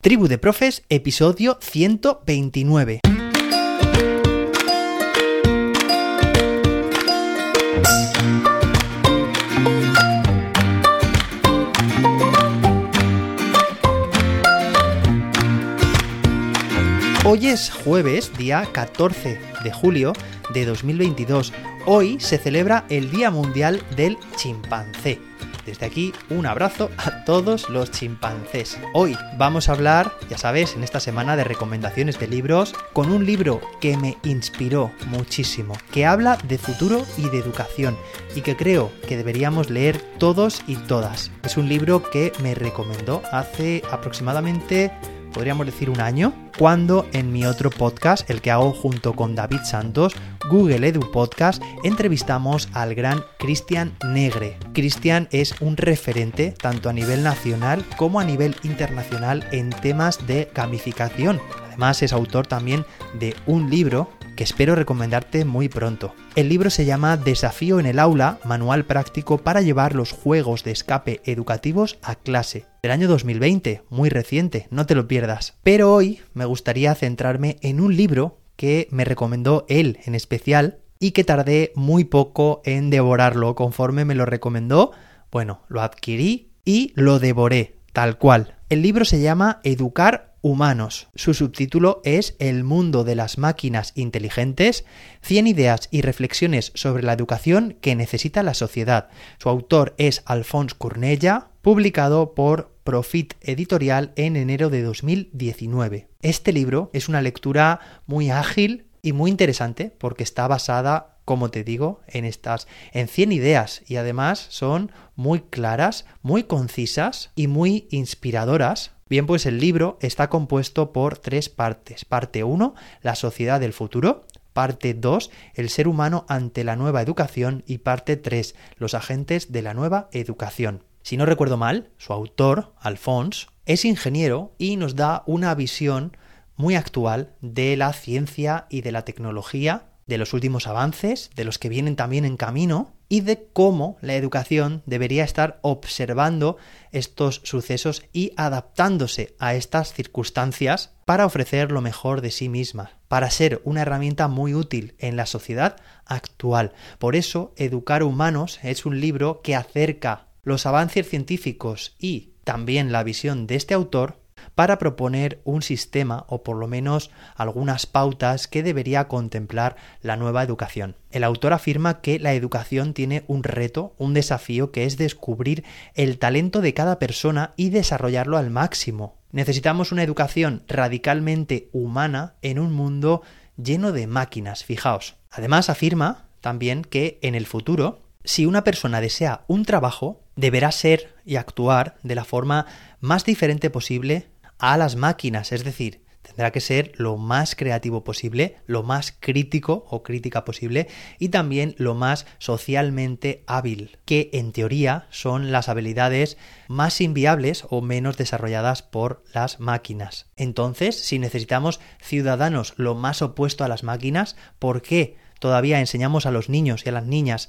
Tribu de Profes, episodio 129. Hoy es jueves, día 14 de julio de 2022. Hoy se celebra el Día Mundial del Chimpancé. Desde aquí, un abrazo a todos los chimpancés. Hoy vamos a hablar, ya sabes, en esta semana de recomendaciones de libros, con un libro que me inspiró muchísimo, que habla de futuro y de educación, y que creo que deberíamos leer todos y todas. Es un libro que me recomendó hace aproximadamente podríamos decir un año, cuando en mi otro podcast, el que hago junto con David Santos, Google Edu Podcast, entrevistamos al gran Cristian Negre. Cristian es un referente tanto a nivel nacional como a nivel internacional en temas de gamificación. Además es autor también de un libro que espero recomendarte muy pronto. El libro se llama Desafío en el aula, manual práctico para llevar los juegos de escape educativos a clase. Del año 2020, muy reciente, no te lo pierdas. Pero hoy me gustaría centrarme en un libro que me recomendó él en especial y que tardé muy poco en devorarlo conforme me lo recomendó. Bueno, lo adquirí y lo devoré, tal cual. El libro se llama Educar humanos. Su subtítulo es El mundo de las máquinas inteligentes, 100 ideas y reflexiones sobre la educación que necesita la sociedad. Su autor es Alphonse Cornella, publicado por Profit Editorial en enero de 2019. Este libro es una lectura muy ágil y muy interesante porque está basada como te digo, en estas en 100 ideas y además son muy claras, muy concisas y muy inspiradoras Bien, pues el libro está compuesto por tres partes. Parte 1, la sociedad del futuro. Parte 2, el ser humano ante la nueva educación. Y parte 3, los agentes de la nueva educación. Si no recuerdo mal, su autor, Alphonse, es ingeniero y nos da una visión muy actual de la ciencia y de la tecnología, de los últimos avances, de los que vienen también en camino y de cómo la educación debería estar observando estos sucesos y adaptándose a estas circunstancias para ofrecer lo mejor de sí misma, para ser una herramienta muy útil en la sociedad actual. Por eso, Educar Humanos es un libro que acerca los avances científicos y también la visión de este autor para proponer un sistema o por lo menos algunas pautas que debería contemplar la nueva educación. El autor afirma que la educación tiene un reto, un desafío que es descubrir el talento de cada persona y desarrollarlo al máximo. Necesitamos una educación radicalmente humana en un mundo lleno de máquinas, fijaos. Además afirma también que en el futuro, si una persona desea un trabajo, deberá ser y actuar de la forma más diferente posible a las máquinas, es decir, tendrá que ser lo más creativo posible, lo más crítico o crítica posible y también lo más socialmente hábil, que en teoría son las habilidades más inviables o menos desarrolladas por las máquinas. Entonces, si necesitamos ciudadanos lo más opuesto a las máquinas, ¿por qué todavía enseñamos a los niños y a las niñas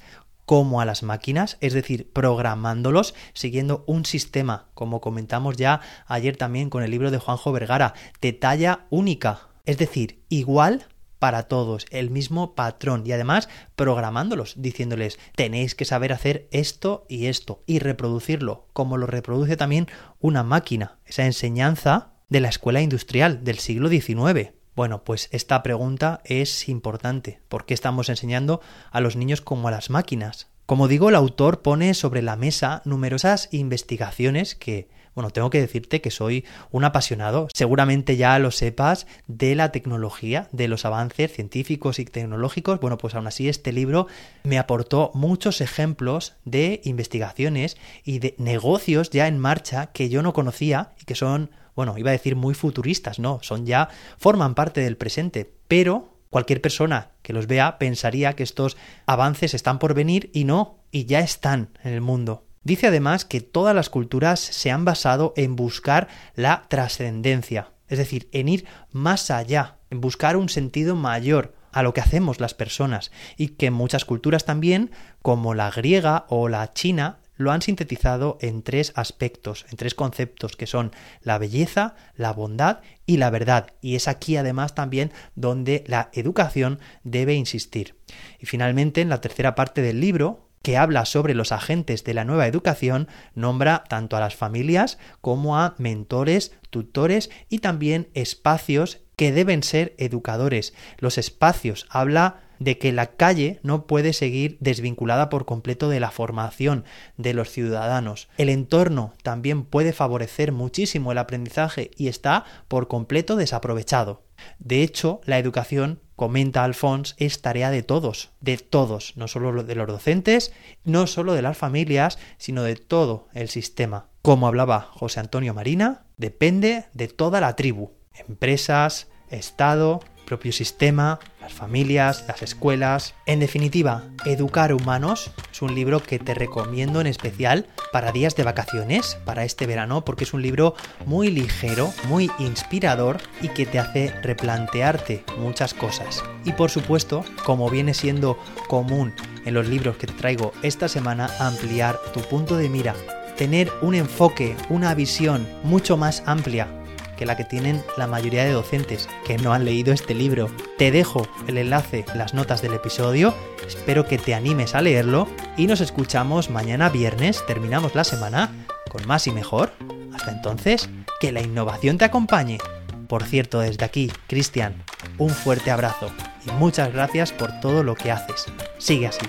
como a las máquinas, es decir, programándolos siguiendo un sistema, como comentamos ya ayer también con el libro de Juanjo Vergara, de talla única, es decir, igual para todos, el mismo patrón y además programándolos, diciéndoles tenéis que saber hacer esto y esto y reproducirlo, como lo reproduce también una máquina, esa enseñanza de la escuela industrial del siglo XIX. Bueno, pues esta pregunta es importante. ¿Por qué estamos enseñando a los niños como a las máquinas? Como digo, el autor pone sobre la mesa numerosas investigaciones que, bueno, tengo que decirte que soy un apasionado, seguramente ya lo sepas, de la tecnología, de los avances científicos y tecnológicos. Bueno, pues aún así este libro me aportó muchos ejemplos de investigaciones y de negocios ya en marcha que yo no conocía y que son bueno, iba a decir muy futuristas, no, son ya, forman parte del presente, pero cualquier persona que los vea pensaría que estos avances están por venir y no, y ya están en el mundo. Dice además que todas las culturas se han basado en buscar la trascendencia, es decir, en ir más allá, en buscar un sentido mayor a lo que hacemos las personas, y que muchas culturas también, como la griega o la china, lo han sintetizado en tres aspectos, en tres conceptos, que son la belleza, la bondad y la verdad. Y es aquí además también donde la educación debe insistir. Y finalmente, en la tercera parte del libro, que habla sobre los agentes de la nueva educación, nombra tanto a las familias como a mentores, tutores y también espacios que deben ser educadores. Los espacios habla de que la calle no puede seguir desvinculada por completo de la formación de los ciudadanos. El entorno también puede favorecer muchísimo el aprendizaje y está por completo desaprovechado. De hecho, la educación, comenta Alphonse, es tarea de todos, de todos, no solo de los docentes, no solo de las familias, sino de todo el sistema. Como hablaba José Antonio Marina, depende de toda la tribu, empresas, Estado, propio sistema, las familias, las escuelas. En definitiva, Educar Humanos es un libro que te recomiendo en especial para días de vacaciones, para este verano, porque es un libro muy ligero, muy inspirador y que te hace replantearte muchas cosas. Y por supuesto, como viene siendo común en los libros que te traigo esta semana, ampliar tu punto de mira, tener un enfoque, una visión mucho más amplia que la que tienen la mayoría de docentes que no han leído este libro. Te dejo el enlace, las notas del episodio, espero que te animes a leerlo y nos escuchamos mañana viernes, terminamos la semana con más y mejor. Hasta entonces, que la innovación te acompañe. Por cierto, desde aquí, Cristian, un fuerte abrazo y muchas gracias por todo lo que haces. Sigue así.